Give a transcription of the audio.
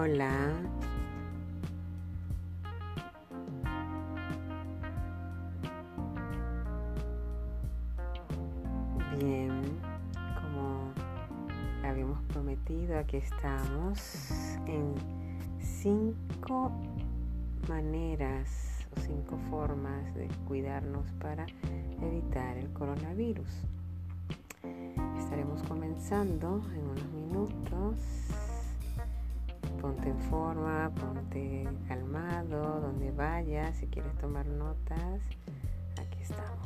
Hola. Bien, como habíamos prometido, aquí estamos en cinco maneras o cinco formas de cuidarnos para evitar el coronavirus. Estaremos comenzando en unos minutos ponte en forma, ponte calmado, donde vayas, si quieres tomar notas, aquí estamos.